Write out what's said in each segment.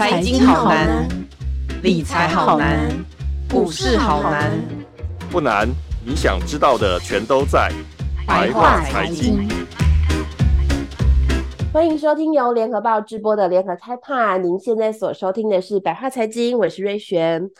财经好难，理财好难，股市好难。不难，你想知道的全都在白话财经。欢迎收听由联合报直播的联合开判。您现在所收听的是白话财经，我是瑞璇。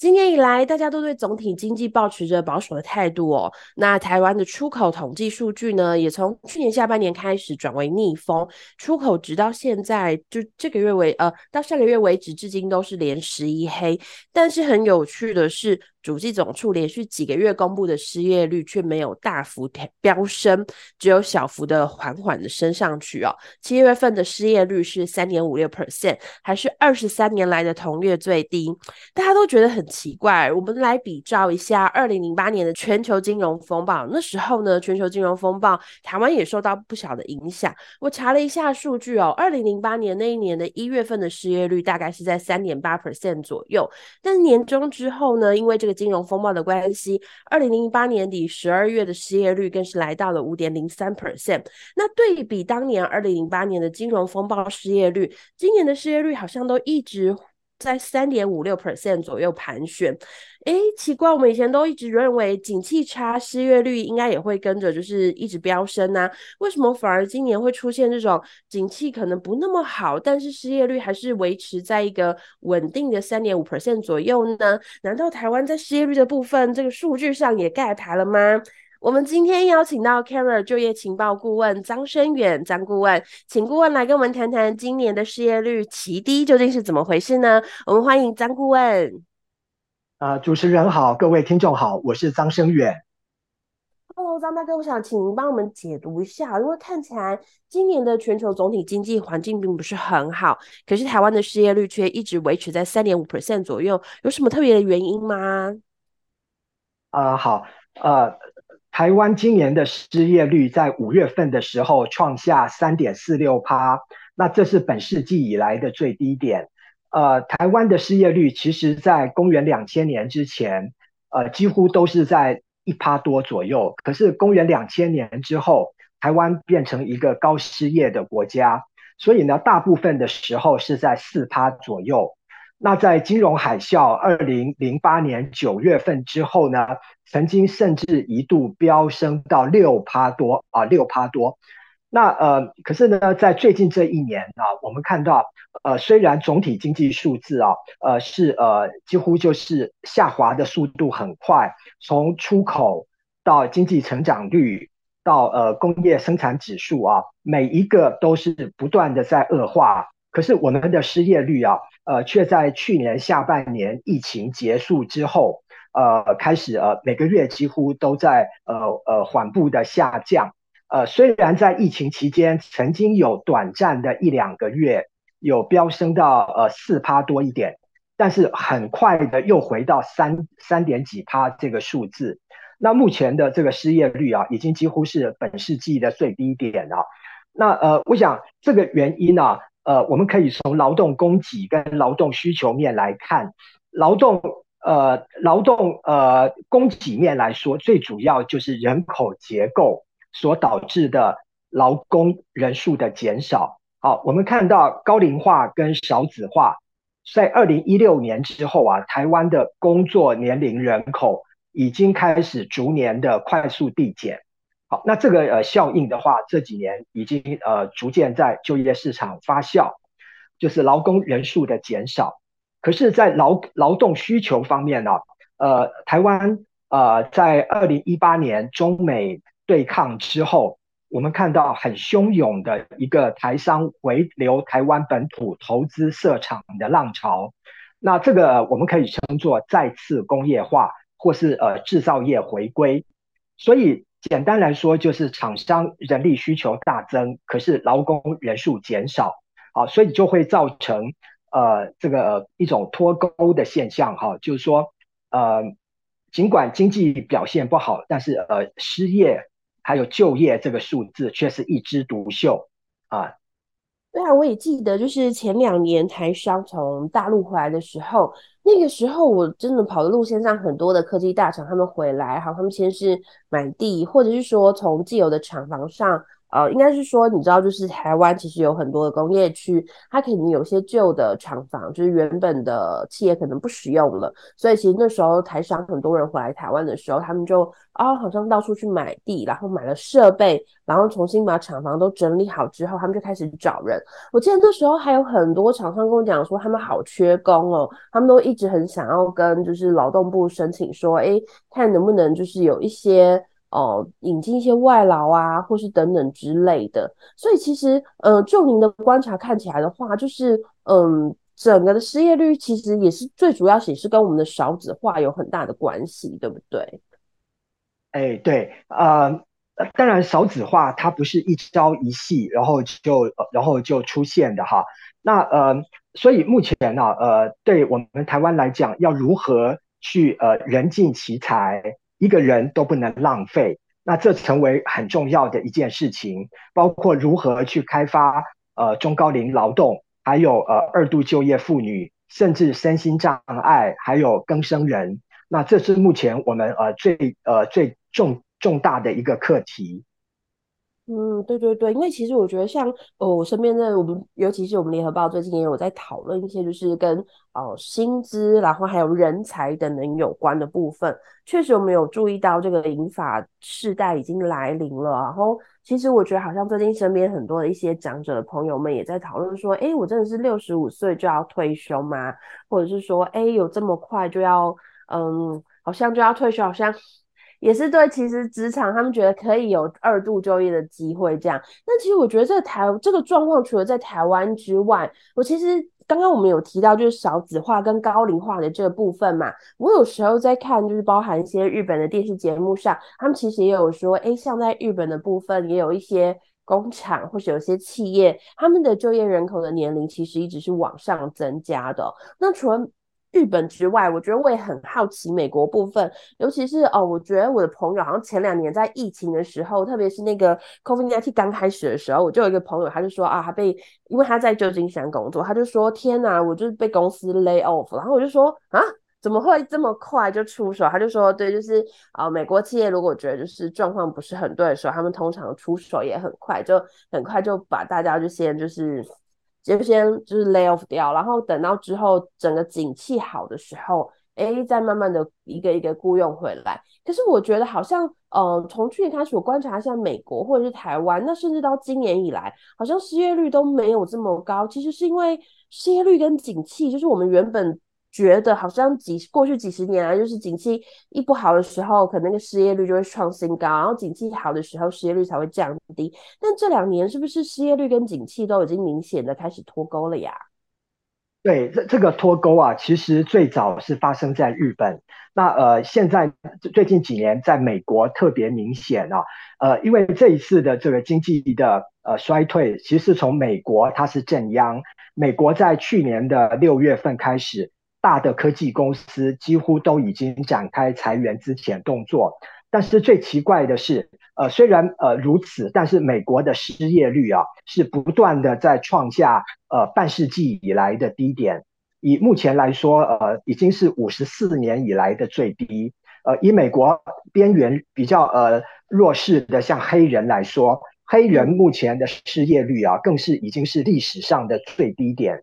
今年以来，大家都对总体经济保持着保守的态度哦。那台湾的出口统计数据呢，也从去年下半年开始转为逆风，出口直到现在就这个月为呃，到下个月为止，至今都是连十一黑。但是很有趣的是，主计总处连续几个月公布的失业率却没有大幅飙升，只有小幅的缓缓的升上去哦。七月份的失业率是三点五六 percent，还是二十三年来的同月最低。大家都觉得很奇怪。我们来比照一下二零零八年的全球金融风暴，那时候呢，全球金融风暴台湾也受到不小的影响。我查了一下数据哦，二零零八年那一年的一月份的失业率大概是在三点八 percent 左右，但是年终之后呢，因为这个金融风暴的关系，二零零八年底十二月的失业率更是来到了五点零三 percent。那对比当年二零零八年的金融风暴失业率，今年的失业率好像都一直在三点五六 percent 左右盘旋。诶，奇怪，我们以前都一直认为景气差，失业率应该也会跟着就是一直飙升啊，为什么反而今年会出现这种景气可能不那么好，但是失业率还是维持在一个稳定的三点五 percent 左右呢？难道台湾在失业率的部分这个数据上也盖牌了吗？我们今天邀请到 Career 就业情报顾问张升远张顾问，请顾问来跟我们谈谈今年的失业率奇低究竟是怎么回事呢？我们欢迎张顾问。呃，主持人好，各位听众好，我是张升远。Hello，张大哥，我想请您帮我们解读一下，因为看起来今年的全球总体经济环境并不是很好，可是台湾的失业率却一直维持在三点五 percent 左右，有什么特别的原因吗？呃，好，呃，台湾今年的失业率在五月份的时候创下三点四六趴，那这是本世纪以来的最低点。呃，台湾的失业率其实，在公元两千年之前，呃，几乎都是在一趴多左右。可是公元两千年之后，台湾变成一个高失业的国家，所以呢，大部分的时候是在四趴左右。那在金融海啸二零零八年九月份之后呢，曾经甚至一度飙升到六趴多啊，六趴多。那呃，可是呢，在最近这一年啊，我们看到，呃，虽然总体经济数字啊，呃，是呃，几乎就是下滑的速度很快，从出口到经济成长率到呃工业生产指数啊，每一个都是不断的在恶化。可是我们的失业率啊，呃，却在去年下半年疫情结束之后，呃，开始呃每个月几乎都在呃呃缓步的下降。呃，虽然在疫情期间曾经有短暂的一两个月有飙升到呃四趴多一点，但是很快的又回到三三点几趴这个数字。那目前的这个失业率啊，已经几乎是本世纪的最低点了。那呃，我想这个原因呢，啊，呃，我们可以从劳动供给跟劳动需求面来看。劳动呃劳动呃供给面来说，最主要就是人口结构。所导致的劳工人数的减少。好，我们看到高龄化跟少子化，在二零一六年之后啊，台湾的工作年龄人口已经开始逐年的快速递减。好，那这个呃效应的话，这几年已经呃逐渐在就业市场发酵，就是劳工人数的减少。可是，在劳劳动需求方面呢，呃，台湾呃在二零一八年中美对抗之后，我们看到很汹涌的一个台商回流台湾本土投资设厂的浪潮。那这个我们可以称作再次工业化，或是呃制造业回归。所以简单来说，就是厂商人力需求大增，可是劳工人数减少，好，所以就会造成呃这个一种脱钩的现象，哈，就是说呃尽管经济表现不好，但是呃失业。还有就业这个数字却是一枝独秀啊！对啊，我也记得，就是前两年台商从大陆回来的时候，那个时候我真的跑的路线上很多的科技大厂他们回来，好，他们先是买地，或者是说从既有的厂房上呃，应该是说，你知道，就是台湾其实有很多的工业区，它肯定有些旧的厂房，就是原本的企业可能不使用了，所以其实那时候台商很多人回来台湾的时候，他们就啊、好像到处去买地，然后买了设备，然后重新把厂房都整理好之后，他们就开始找人。我记得那时候还有很多厂商跟我讲说，他们好缺工哦，他们都一直很想要跟就是劳动部申请说，哎，看能不能就是有一些。哦，引进一些外劳啊，或是等等之类的。所以其实，呃，就您的观察看起来的话，就是，嗯，整个的失业率其实也是最主要，也是跟我们的少子化有很大的关系，对不对？哎，对，呃，当然少子化它不是一朝一夕，然后就然后就出现的哈。那呃，所以目前呢，呃，对我们台湾来讲，要如何去呃人尽其才？一个人都不能浪费，那这成为很重要的一件事情，包括如何去开发呃中高龄劳动，还有呃二度就业妇女，甚至身心障碍，还有更生人，那这是目前我们呃最呃最重重大的一个课题。嗯，对对对，因为其实我觉得像哦，我身边的我们，尤其是我们联合报最近也有在讨论一些，就是跟哦薪资，然后还有人才等等有关的部分。确实，我们有注意到这个银发世代已经来临了。然后，其实我觉得好像最近身边很多的一些长者的朋友们也在讨论说，哎，我真的是六十五岁就要退休吗？或者是说，哎，有这么快就要嗯，好像就要退休，好像。也是对，其实职场他们觉得可以有二度就业的机会，这样。那其实我觉得这个台这个状况，除了在台湾之外，我其实刚刚我们有提到就是少子化跟高龄化的这个部分嘛。我有时候在看，就是包含一些日本的电视节目上，他们其实也有说，诶，像在日本的部分，也有一些工厂或者有些企业，他们的就业人口的年龄其实一直是往上增加的。那除了日本之外，我觉得我也很好奇美国部分，尤其是哦，我觉得我的朋友好像前两年在疫情的时候，特别是那个 COVID-19 刚开始的时候，我就有一个朋友，他就说啊，他被因为他在旧金山工作，他就说天哪，我就是被公司 lay off，然后我就说啊，怎么会这么快就出手？他就说对，就是啊，美国企业如果觉得就是状况不是很对的时候，他们通常出手也很快，就很快就把大家就先就是。就先就是 lay off 掉，然后等到之后整个景气好的时候，哎，再慢慢的一个一个雇佣回来。可是我觉得好像，呃，从去年开始我观察一下美国或者是台湾，那甚至到今年以来，好像失业率都没有这么高。其实是因为失业率跟景气，就是我们原本。觉得好像几过去几十年来，就是景气一不好的时候，可能那个失业率就会创新高，然后景气好的时候，失业率才会降低。但这两年是不是失业率跟景气都已经明显的开始脱钩了呀？对，这这个脱钩啊，其实最早是发生在日本。那呃，现在最近几年在美国特别明显啊。呃，因为这一次的这个经济的呃衰退，其实是从美国它是正央。美国在去年的六月份开始。大的科技公司几乎都已经展开裁员资遣动作，但是最奇怪的是，呃，虽然呃如此，但是美国的失业率啊是不断的在创下呃半世纪以来的低点，以目前来说，呃已经是五十四年以来的最低。呃，以美国边缘比较呃弱势的像黑人来说，黑人目前的失业率啊更是已经是历史上的最低点。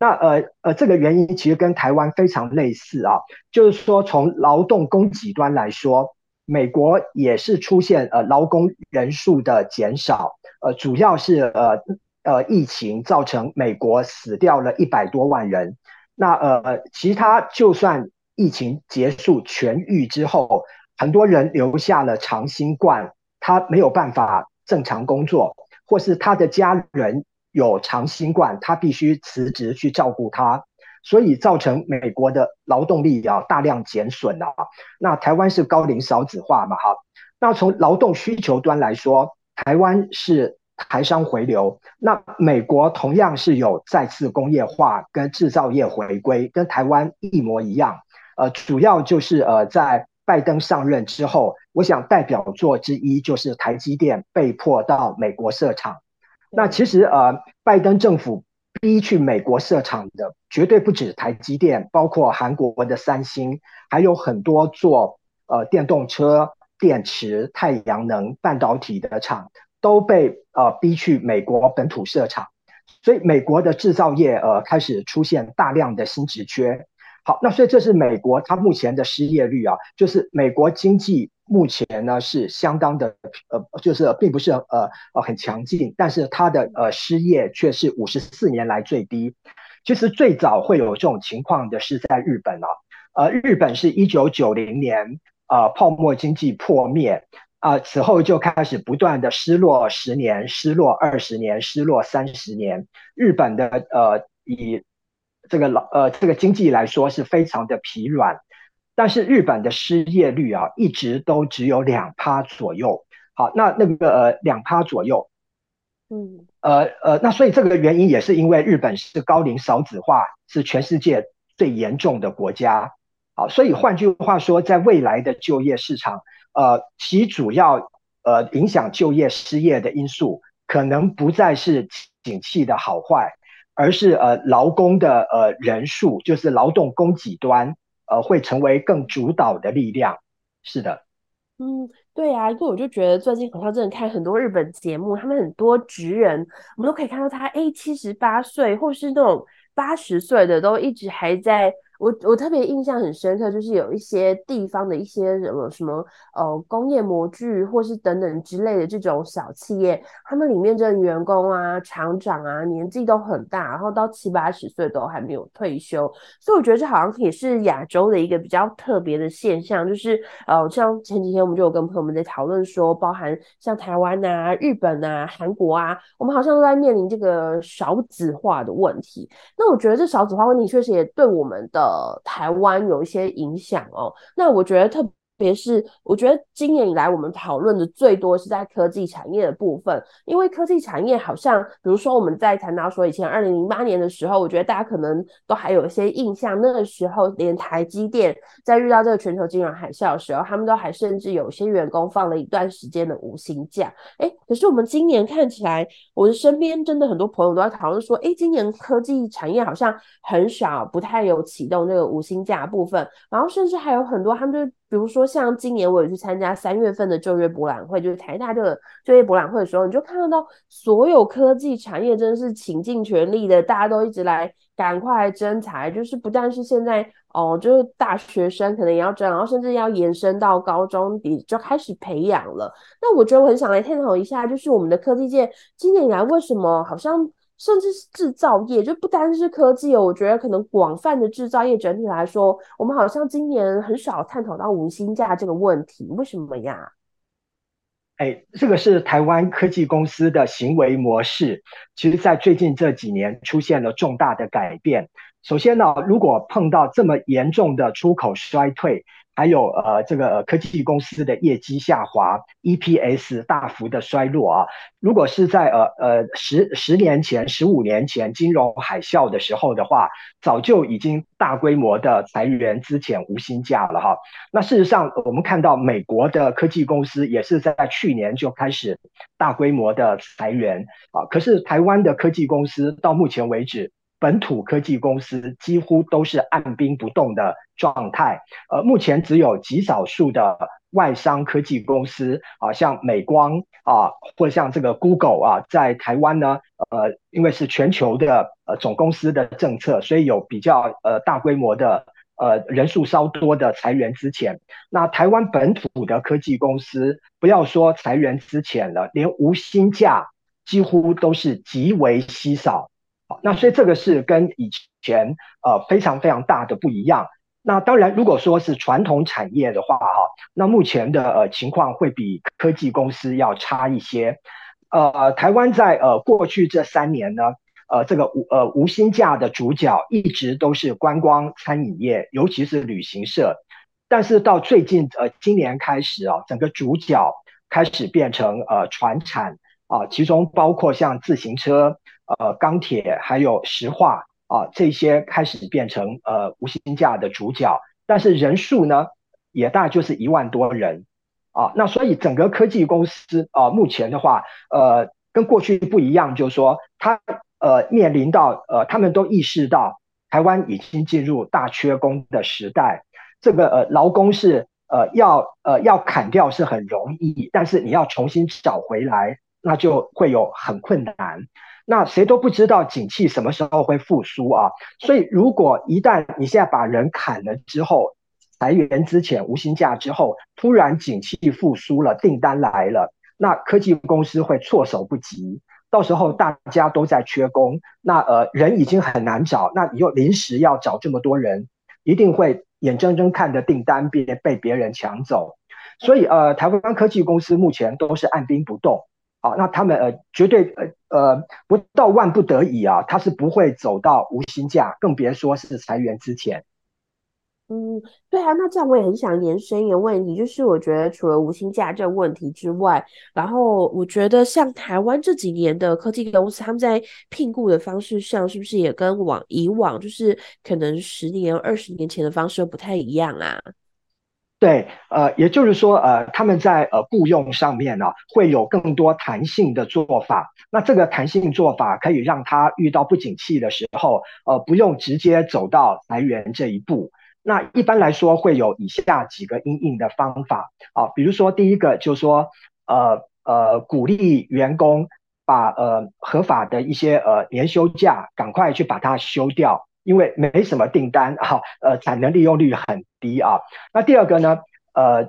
那呃呃，这个原因其实跟台湾非常类似啊，就是说从劳动供给端来说，美国也是出现呃劳工人数的减少，呃主要是呃呃疫情造成美国死掉了一百多万人。那呃其他就算疫情结束痊愈之后，很多人留下了长新冠，他没有办法正常工作，或是他的家人。有长新冠，他必须辞职去照顾他，所以造成美国的劳动力啊大量减损啊。那台湾是高龄少子化嘛，哈。那从劳动需求端来说，台湾是台商回流，那美国同样是有再次工业化跟制造业回归，跟台湾一模一样。呃，主要就是呃在拜登上任之后，我想代表作之一就是台积电被迫到美国设厂。那其实呃，拜登政府逼去美国设厂的绝对不止台积电，包括韩国的三星，还有很多做呃电动车、电池、太阳能、半导体的厂，都被呃逼去美国本土设厂，所以美国的制造业呃开始出现大量的新职缺。好，那所以这是美国它目前的失业率啊，就是美国经济目前呢是相当的呃，就是并不是呃呃很强劲，但是它的呃失业却是五十四年来最低。其实最早会有这种情况的是在日本啊，呃，日本是一九九零年呃泡沫经济破灭啊，呃，此后就开始不断的失落十年、失落二十年、失落三十年，日本的呃以这个老呃，这个经济来说是非常的疲软，但是日本的失业率啊，一直都只有两趴左右。好，那那个呃两趴左右，嗯，呃呃，那所以这个原因也是因为日本是高龄少子化，是全世界最严重的国家。好，所以换句话说，在未来的就业市场，呃，其主要呃影响就业失业的因素，可能不再是景气的好坏。而是呃劳工的呃人数，就是劳动供给端呃会成为更主导的力量。是的，嗯，对啊，因为我就觉得最近好像真的看很多日本节目，他们很多职人，我们都可以看到他哎七十八岁，或是那种八十岁的，都一直还在。我我特别印象很深刻，就是有一些地方的一些什么什么呃工业模具或是等等之类的这种小企业，他们里面的员工啊、厂长啊年纪都很大，然后到七八十岁都还没有退休，所以我觉得这好像也是亚洲的一个比较特别的现象，就是呃像前几天我们就有跟朋友们在讨论说，包含像台湾啊、日本啊、韩国啊，我们好像都在面临这个少子化的问题。那我觉得这少子化问题确实也对我们的。呃，台湾有一些影响哦，那我觉得特别。特别是我觉得今年以来我们讨论的最多是在科技产业的部分，因为科技产业好像，比如说我们在谈到说以前二零零八年的时候，我觉得大家可能都还有一些印象，那个时候连台积电在遇到这个全球金融海啸的时候，他们都还甚至有些员工放了一段时间的无薪假。哎，可是我们今年看起来，我的身边真的很多朋友都在讨论说，哎，今年科技产业好像很少，不太有启动这个无薪假部分，然后甚至还有很多他们就。比如说，像今年我有去参加三月份的就业博览会，就是台大这个就业博览会的时候，你就看到所有科技产业真的是倾尽全力的，大家都一直来赶快来征才，就是不但是现在哦，就是大学生可能也要征，然后甚至要延伸到高中底就开始培养了。那我觉得我很想来探讨一下，就是我们的科技界今年以来为什么好像。甚至是制造业，就不单是科技哦。我觉得可能广泛的制造业整体来说，我们好像今年很少探讨到无薪假这个问题，为什么呀？哎，这个是台湾科技公司的行为模式，其实在最近这几年出现了重大的改变。首先呢，如果碰到这么严重的出口衰退，还有呃，这个科技公司的业绩下滑，EPS 大幅的衰落啊。如果是在呃呃十十年前、十五年前金融海啸的时候的话，早就已经大规模的裁员、资遣无薪假了哈。那事实上，我们看到美国的科技公司也是在去年就开始大规模的裁员啊。可是台湾的科技公司到目前为止，本土科技公司几乎都是按兵不动的状态，呃，目前只有极少数的外商科技公司啊，像美光啊，或像这个 Google 啊，在台湾呢，呃，因为是全球的呃总公司的政策，所以有比较呃大规模的呃人数稍多的裁员资遣。那台湾本土的科技公司，不要说裁员资遣了，连无薪假几乎都是极为稀少。那所以这个是跟以前呃非常非常大的不一样。那当然，如果说是传统产业的话哈，那目前的呃情况会比科技公司要差一些。呃，台湾在呃过去这三年呢，呃这个无呃无薪假的主角一直都是观光餐饮业，尤其是旅行社。但是到最近呃今年开始啊，整个主角开始变成呃传产啊，其中包括像自行车。呃，钢铁还有石化啊，这些开始变成呃无薪假的主角，但是人数呢，也大概就是一万多人啊。那所以整个科技公司啊，目前的话，呃，跟过去不一样，就是说，他呃面临到呃，他们都意识到台湾已经进入大缺工的时代，这个呃劳工是呃要呃要砍掉是很容易，但是你要重新找回来。那就会有很困难。那谁都不知道景气什么时候会复苏啊，所以如果一旦你现在把人砍了之后，裁员之前无薪假之后，突然景气复苏了，订单来了，那科技公司会措手不及。到时候大家都在缺工，那呃人已经很难找，那你又临时要找这么多人，一定会眼睁睁看着订单被被别人抢走。所以呃，台湾科技公司目前都是按兵不动。好，那他们呃绝对呃呃不到万不得已啊，他是不会走到无薪假，更别说是裁员之前。嗯，对啊，那这样我也很想延伸一个问题，就是我觉得除了无薪假这个问题之外，然后我觉得像台湾这几年的科技公司，他们在聘雇的方式上，是不是也跟往以往就是可能十年、二十年前的方式不太一样啊？对，呃，也就是说，呃，他们在呃雇佣上面呢，会有更多弹性的做法。那这个弹性做法可以让他遇到不景气的时候，呃，不用直接走到裁员这一步。那一般来说，会有以下几个因应的方法啊，比如说第一个就是说，呃呃，鼓励员工把呃合法的一些呃年休假赶快去把它休掉。因为没什么订单哈、呃，产能利用率很低啊。那第二个呢，呃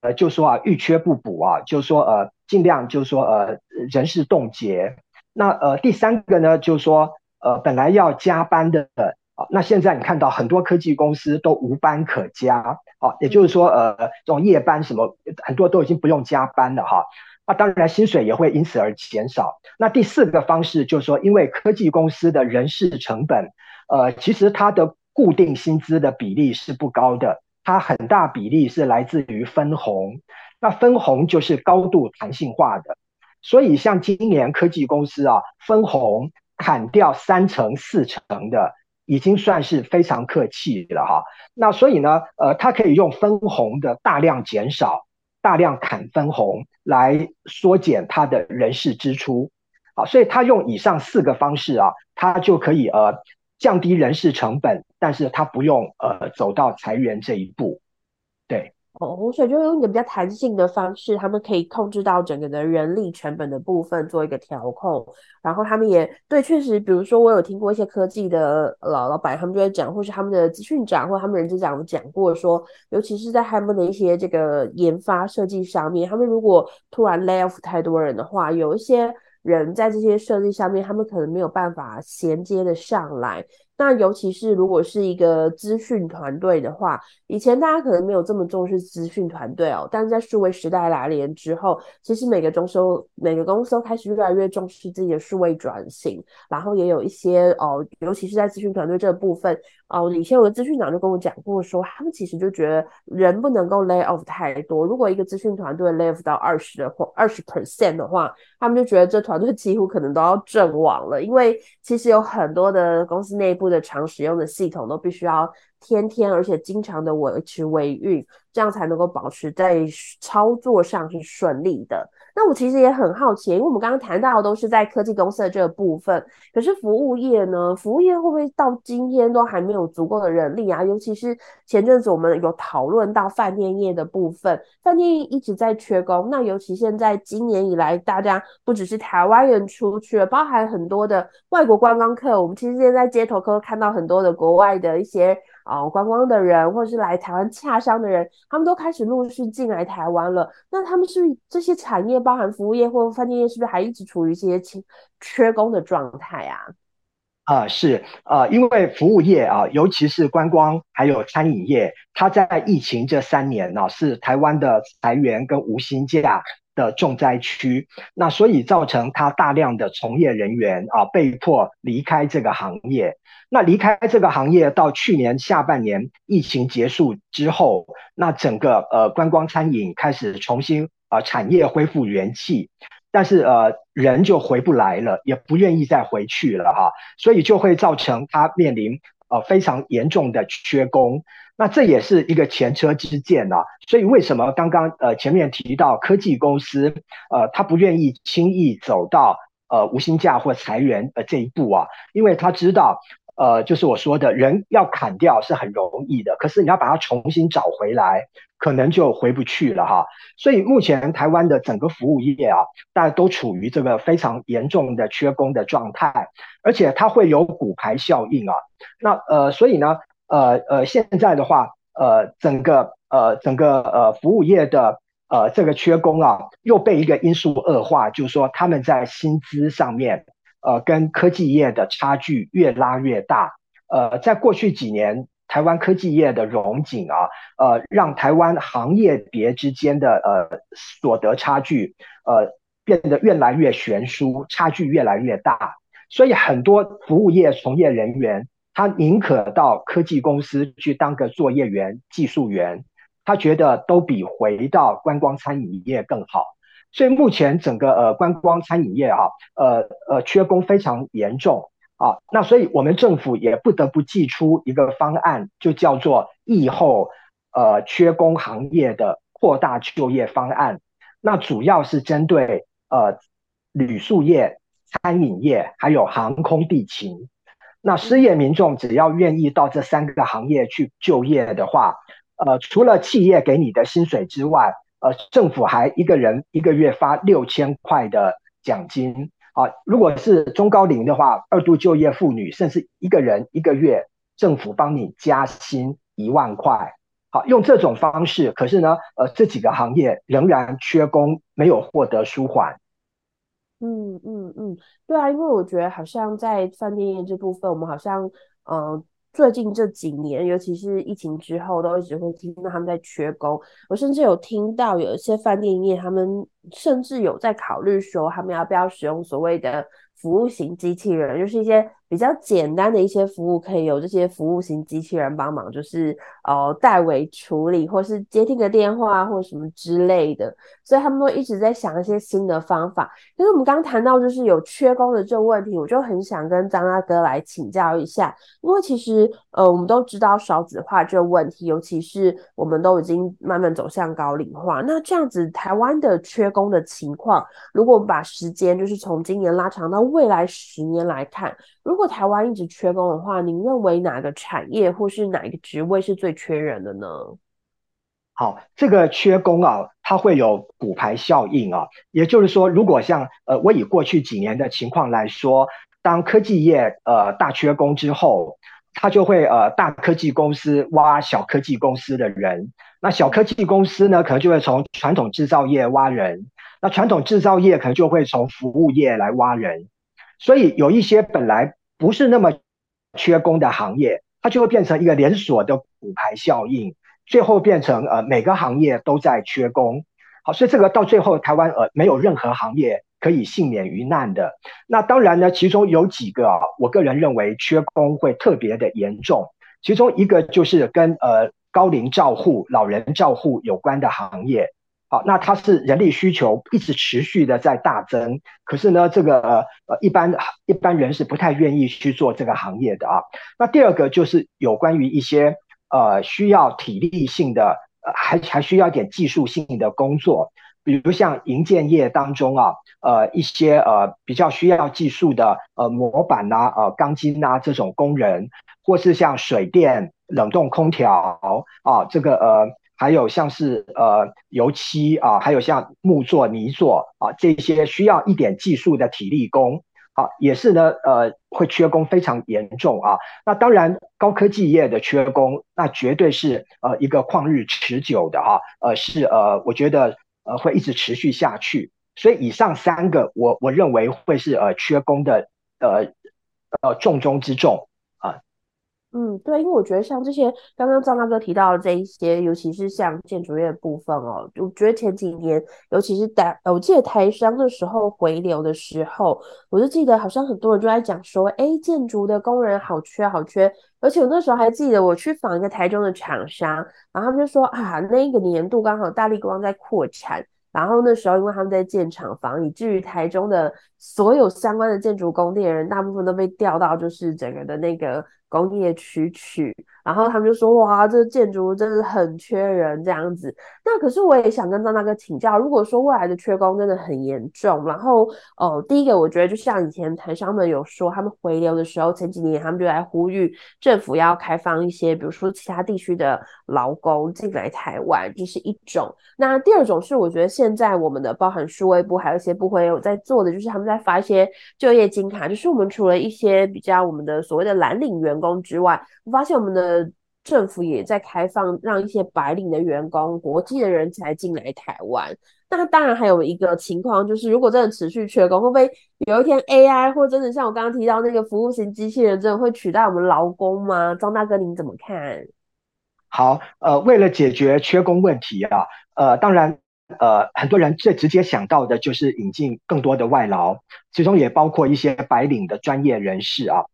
呃，就说啊，遇缺不补啊，就说呃，尽量就是说呃，人事冻结。那呃，第三个呢，就是说呃，本来要加班的啊，那现在你看到很多科技公司都无班可加啊，也就是说呃，这种夜班什么很多都已经不用加班了哈。那当然薪水也会因此而减少。那第四个方式就是说，因为科技公司的人事成本。呃，其实它的固定薪资的比例是不高的，它很大比例是来自于分红，那分红就是高度弹性化的，所以像今年科技公司啊，分红砍掉三成四成的，已经算是非常客气了哈。那所以呢，呃，它可以用分红的大量减少、大量砍分红来缩减它的人事支出，啊，所以它用以上四个方式啊，它就可以呃。降低人事成本，但是他不用呃走到裁员这一步，对。哦，所以就用一个比较弹性的方式，他们可以控制到整个的人力成本的部分做一个调控，然后他们也对，确实，比如说我有听过一些科技的老老板，他们就会讲，或是他们的资讯长或他们人资长讲过说，尤其是在他们的一些这个研发设计上面，他们如果突然 lay off 太多人的话，有一些。人在这些设计上面，他们可能没有办法衔接的上来。那尤其是如果是一个资讯团队的话，以前大家可能没有这么重视资讯团队哦，但是在数位时代来临之后，其实每个中收每个公司都开始越来越重视自己的数位转型，然后也有一些哦，尤其是在资讯团队这个部分哦，以前有个资讯长就跟我讲过说，他们其实就觉得人不能够 lay off 太多，如果一个资讯团队 lay off 到二十的或二十 percent 的话，他们就觉得这团队几乎可能都要阵亡了，因为其实有很多的公司内部的常使用的系统都必须要天天而且经常的维持维运，这样才能够保持在操作上是顺利的。那我其实也很好奇，因为我们刚刚谈到的都是在科技公司的这个部分，可是服务业呢？服务业会不会到今天都还没有足够的人力啊？尤其是前阵子我们有讨论到饭店业的部分，饭店一直在缺工。那尤其现在今年以来，大家不只是台湾人出去了，包含很多的外国观光客，我们其实现在在街头可以看到很多的国外的一些。啊、哦，观光的人或者是来台湾洽商的人，他们都开始陆续进来台湾了。那他们是不是这些产业，包含服务业或饭店业，是不是还一直处于一些缺工的状态啊？啊、是啊、呃，因为服务业啊，尤其是观光还有餐饮业，它在疫情这三年呢、是台湾的裁员跟无薪假的重灾区。那所以造成他大量的从业人员啊，被迫离开这个行业。那离开这个行业到去年下半年疫情结束之后，那整个呃观光餐饮开始重新啊、呃、产业恢复元气，但是呃人就回不来了，也不愿意再回去了哈，所以就会造成他面临呃非常严重的缺工，那这也是一个前车之鉴啊。所以为什么刚刚呃前面提到科技公司呃他不愿意轻易走到呃无薪假或裁员呃这一步啊？因为他知道。呃，就是我说的人要砍掉是很容易的，可是你要把它重新找回来，可能就回不去了哈。所以目前台湾的整个服务业啊，大家都处于这个非常严重的缺工的状态，而且它会有骨牌效应啊。那呃，所以呢，呃呃，现在的话，呃，整个呃整个呃服务业的呃这个缺工啊，又被一个因素恶化，就是说他们在薪资上面。呃，跟科技业的差距越拉越大。呃，在过去几年，台湾科技业的荣景啊，呃，让台湾行业别之间的呃所得差距，呃，变得越来越悬殊，差距越来越大。所以，很多服务业从业人员，他宁可到科技公司去当个作业员、技术员，他觉得都比回到观光餐饮业更好。所以目前整个呃观光餐饮业啊，呃呃缺工非常严重啊，那所以我们政府也不得不祭出一个方案，就叫做疫后呃缺工行业的扩大就业方案。那主要是针对呃旅宿业、餐饮业还有航空地勤。那失业民众只要愿意到这三个行业去就业的话，呃除了企业给你的薪水之外，呃，政府还一个人一个月发六千块的奖金啊！如果是中高龄的话，二度就业妇女，甚至一个人一个月政府帮你加薪一万块。好，用这种方式，可是呢，呃，这几个行业仍然缺工，没有获得舒缓。嗯嗯嗯，对啊，因为我觉得好像在饭店业这部分，我们好像呃。最近这几年，尤其是疫情之后，都一直会听到他们在缺工。我甚至有听到有一些饭店业，他们甚至有在考虑说，他们要不要使用所谓的服务型机器人，就是一些。比较简单的一些服务，可以有这些服务型机器人帮忙，就是呃代为处理，或是接听个电话，或什么之类的。所以他们都一直在想一些新的方法。因为我们刚谈到就是有缺工的这个问题，我就很想跟张大哥来请教一下。因为其实呃我们都知道少子化这个问题，尤其是我们都已经慢慢走向高龄化。那这样子台湾的缺工的情况，如果我们把时间就是从今年拉长到未来十年来看，如果台湾一直缺工的话，您认为哪个产业或是哪一个职位是最缺人的呢？好，这个缺工啊，它会有骨牌效应啊，也就是说，如果像呃，我以过去几年的情况来说，当科技业呃大缺工之后，它就会呃大科技公司挖小科技公司的人，那小科技公司呢，可能就会从传统制造业挖人，那传统制造业可能就会从服务业来挖人。所以有一些本来不是那么缺工的行业，它就会变成一个连锁的骨牌效应，最后变成呃每个行业都在缺工。好，所以这个到最后台湾呃没有任何行业可以幸免于难的。那当然呢，其中有几个啊，我个人认为缺工会特别的严重。其中一个就是跟呃高龄照护、老人照护有关的行业。好，那它是人力需求一直持续的在大增，可是呢，这个呃一般一般人是不太愿意去做这个行业的啊。那第二个就是有关于一些呃需要体力性的，呃还还需要一点技术性的工作，比如像营建业当中啊，呃一些呃比较需要技术的呃模板呐、啊、呃钢筋呐这种工人，或是像水电、冷冻空调啊这个呃。还有像是呃油漆啊，还有像木作、泥作啊这些需要一点技术的体力工啊，也是呢呃会缺工非常严重啊。那当然高科技业的缺工，那绝对是呃一个旷日持久的、啊，呃是呃我觉得呃会一直持续下去。所以以上三个我我认为会是呃缺工的呃呃重中之重。嗯，对，因为我觉得像这些刚刚张大哥提到的这一些，尤其是像建筑业的部分哦，我觉得前几年，尤其是台，我记得台商的时候回流的时候，我就记得好像很多人就在讲说，哎，建筑的工人好缺好缺，而且我那时候还记得我去访一个台中的厂商，然后他们就说啊，那个年度刚好大立光在扩产。然后那时候，因为他们在建厂房，以至于台中的所有相关的建筑工地的人，大部分都被调到就是整个的那个工业区去。然后他们就说：“哇，这个建筑真的很缺人这样子。”那可是我也想跟张大哥请教，如果说未来的缺工真的很严重，然后哦、第一个我觉得就像以前台商们有说，他们回流的时候，前几年他们就来呼吁政府要开放一些，比如说其他地区的劳工进来台湾，这是一种。那第二种是，我觉得现在我们的包含数位部还有一些部会有在做的，就是他们在再发一些就业金卡，就是我们除了一些比较我们的所谓的蓝领员工之外，我发现我们的。政府也在开放，让一些白领的员工、国际的人才进来台湾。那当然还有一个情况，就是如果真的持续缺工，会不会有一天 AI 或真的像我刚刚提到那个服务型机器人，真的会取代我们劳工吗？张大哥，您怎么看？好，呃，为了解决缺工问题啊，呃，当然，呃，很多人最直接想到的就是引进更多的外劳，其中也包括一些白领的专业人士啊。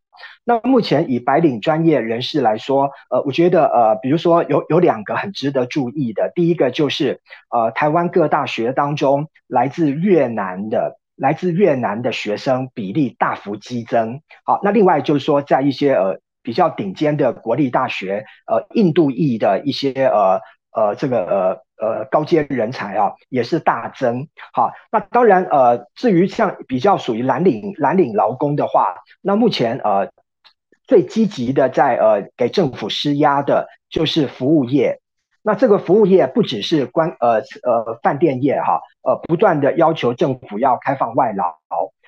那目前以白领专业人士来说，呃，我觉得呃，比如说有有两个很值得注意的，第一个就是呃，台湾各大学当中来自越南的来自越南的学生比例大幅激增。好，那另外就是说，在一些呃比较顶尖的国立大学，呃，印度裔的一些呃呃这个呃呃高阶人才啊，也是大增。好，那当然呃，至于像比较属于蓝领蓝领劳工的话，那目前呃。最积极的在呃给政府施压的就是服务业，那这个服务业不只是关呃呃饭店业哈，呃不断的要求政府要开放外劳，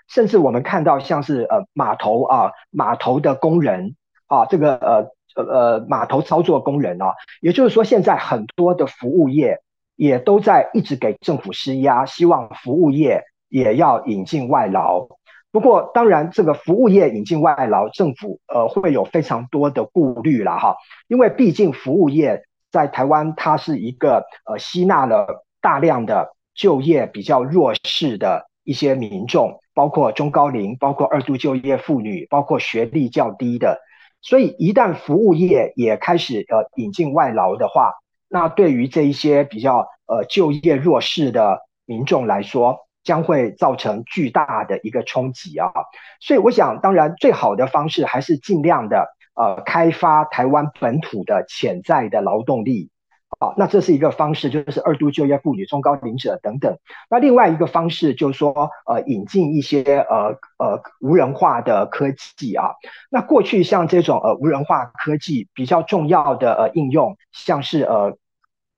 甚至我们看到像是呃码头啊码头的工人啊这个呃呃呃码头操作工人啊，也就是说现在很多的服务业也都在一直给政府施压，希望服务业也要引进外劳。不过，当然，这个服务业引进外劳，政府呃会有非常多的顾虑了哈，因为毕竟服务业在台湾它是一个呃吸纳了大量的就业比较弱势的一些民众，包括中高龄，包括二度就业妇女，包括学历较低的，所以一旦服务业也开始呃引进外劳的话，那对于这一些比较呃就业弱势的民众来说，将会造成巨大的一个冲击啊，所以我想，当然最好的方式还是尽量的呃开发台湾本土的潜在的劳动力好，那这是一个方式，就是二度就业妇女、中高龄者等等。那另外一个方式就是说，呃，引进一些呃呃无人化的科技啊。那过去像这种呃无人化科技比较重要的呃应用，像是呃。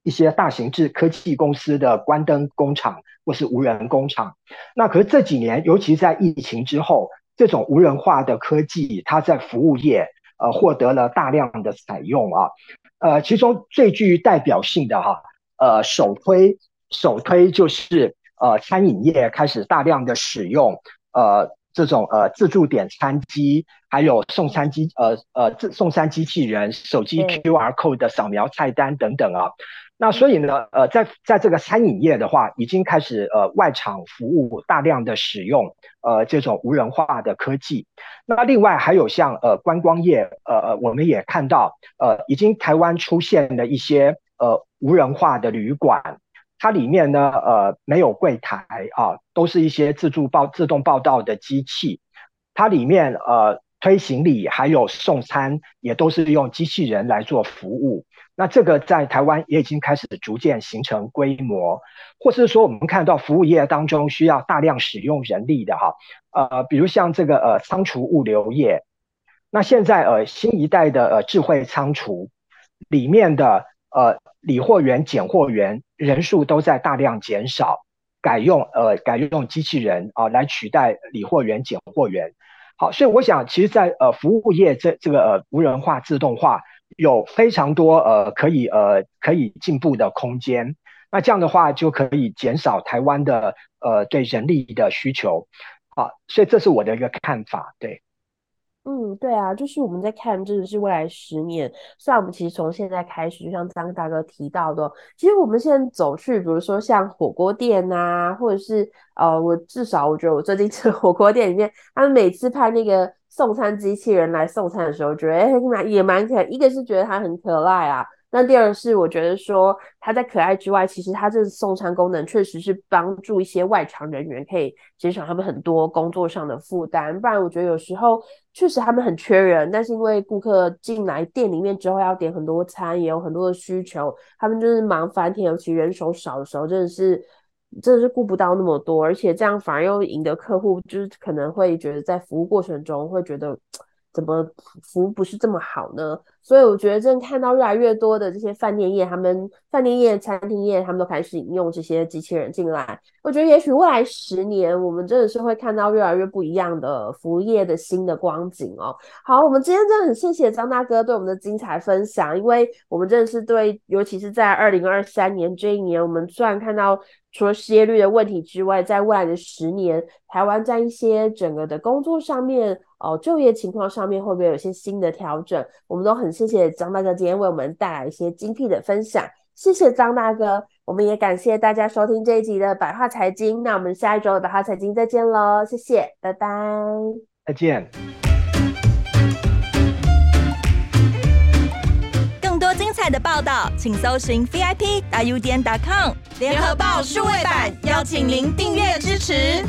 一些大型制科技公司的关灯工厂或是无人工厂，那可是这几年，尤其在疫情之后，这种无人化的科技，它在服务业呃获得了大量的采用啊，呃，其中最具代表性的哈，呃，首推首推就是呃餐饮业开始大量的使用呃这种呃自助点餐机，还有送餐机呃呃自送餐机器人、手机 QR code 的扫描菜单等等啊。那所以呢，呃，在在这个餐饮业的话，已经开始呃外场服务大量的使用呃这种无人化的科技。那另外还有像呃观光业，呃呃，我们也看到呃已经台湾出现了一些呃无人化的旅馆，它里面呢呃没有柜台啊，都是一些自助报自动报到的机器，它里面呃推行李还有送餐也都是用机器人来做服务。那这个在台湾也已经开始逐渐形成规模，或是说我们看到服务业当中需要大量使用人力的哈，呃，比如像这个呃仓储物流业，那现在呃新一代的呃智慧仓储里面的呃理货员、检货员人数都在大量减少，改用呃改用机器人啊、来取代理货员、检货员。好，所以我想其实在呃服务业这这个呃无人化、自动化。有非常多呃可以呃可以进步的空间，那这样的话就可以减少台湾的呃对人力的需求，啊，所以这是我的一个看法，对。嗯，对啊，就是我们在看，真的是未来十年。虽然我们其实从现在开始，就像张大哥提到的，其实我们现在走去，比如说像火锅店啊，或者是呃，我至少我觉得我最近吃火锅店里面，他们每次派那个送餐机器人来送餐的时候，觉得哎蛮也蛮可爱。一个是觉得它很可爱啊，那第二是我觉得说它在可爱之外，其实它这送餐功能确实是帮助一些外场人员可以减少他们很多工作上的负担。不然我觉得有时候确实他们很缺人，但是因为顾客进来店里面之后要点很多餐，也有很多的需求，他们就是忙翻天，尤其人手少的时候，真的是。真的是顾不到那么多，而且这样反而又赢得客户，就是可能会觉得在服务过程中会觉得怎么服务不是这么好呢？所以我觉得，真看到越来越多的这些饭店业，他们饭店业、餐厅业，他们都开始引用这些机器人进来。我觉得，也许未来十年，我们真的是会看到越来越不一样的服务业的新的光景哦。好，我们今天真的很谢谢张大哥对我们的精彩分享，因为我们真的是对，尤其是在二零二三年这一年，我们虽然看到除了失业率的问题之外，在未来的十年，台湾在一些整个的工作上面，哦，就业情况上面会不会有一些新的调整？我们都很。谢谢张大哥今天为我们带来一些精辟的分享，谢谢张大哥，我们也感谢大家收听这一集的百话财经，那我们下一周的百话财经再见喽，谢谢，拜拜，再见。更多精彩的报道，请搜寻 VIP 大 U 点 com 联合报数位版，邀请您订阅支持。